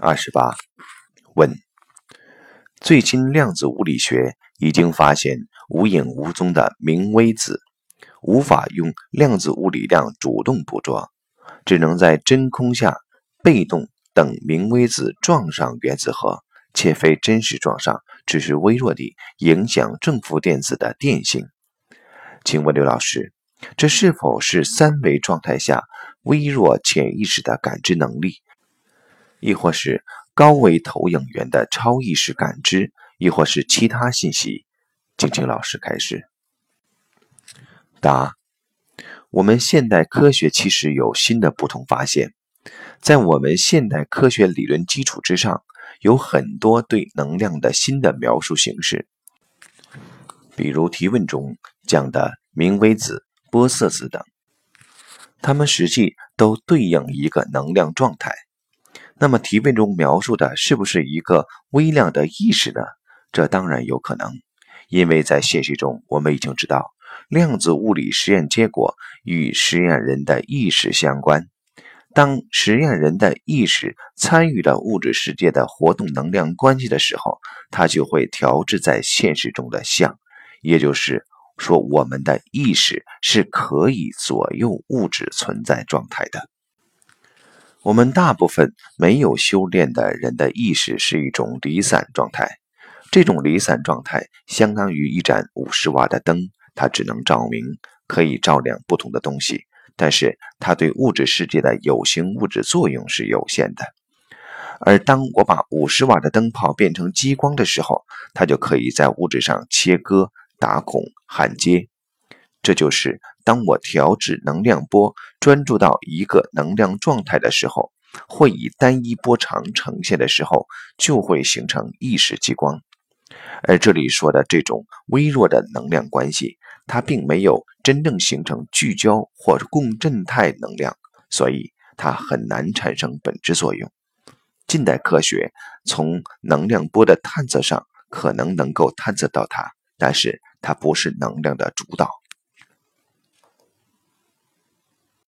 二十八，问：最近量子物理学已经发现无影无踪的明微子，无法用量子物理量主动捕捉，只能在真空下被动等明微子撞上原子核，且非真实撞上，只是微弱地影响正负电子的电性。请问刘老师，这是否是三维状态下微弱潜意识的感知能力？亦或是高维投影源的超意识感知，亦或是其他信息，请请老师开始。答：我们现代科学其实有新的不同发现，在我们现代科学理论基础之上，有很多对能量的新的描述形式，比如提问中讲的明微子、玻色子等，它们实际都对应一个能量状态。那么提问中描述的是不是一个微量的意识呢？这当然有可能，因为在现实中，我们已经知道量子物理实验结果与实验人的意识相关。当实验人的意识参与了物质世界的活动能量关系的时候，它就会调制在现实中的相。也就是说，我们的意识是可以左右物质存在状态的。我们大部分没有修炼的人的意识是一种离散状态，这种离散状态相当于一盏五十瓦的灯，它只能照明，可以照亮不同的东西，但是它对物质世界的有形物质作用是有限的。而当我把五十瓦的灯泡变成激光的时候，它就可以在物质上切割、打孔、焊接，这就是。当我调制能量波，专注到一个能量状态的时候，会以单一波长呈现的时候，就会形成意识激光。而这里说的这种微弱的能量关系，它并没有真正形成聚焦或共振态能量，所以它很难产生本质作用。近代科学从能量波的探测上可能能够探测到它，但是它不是能量的主导。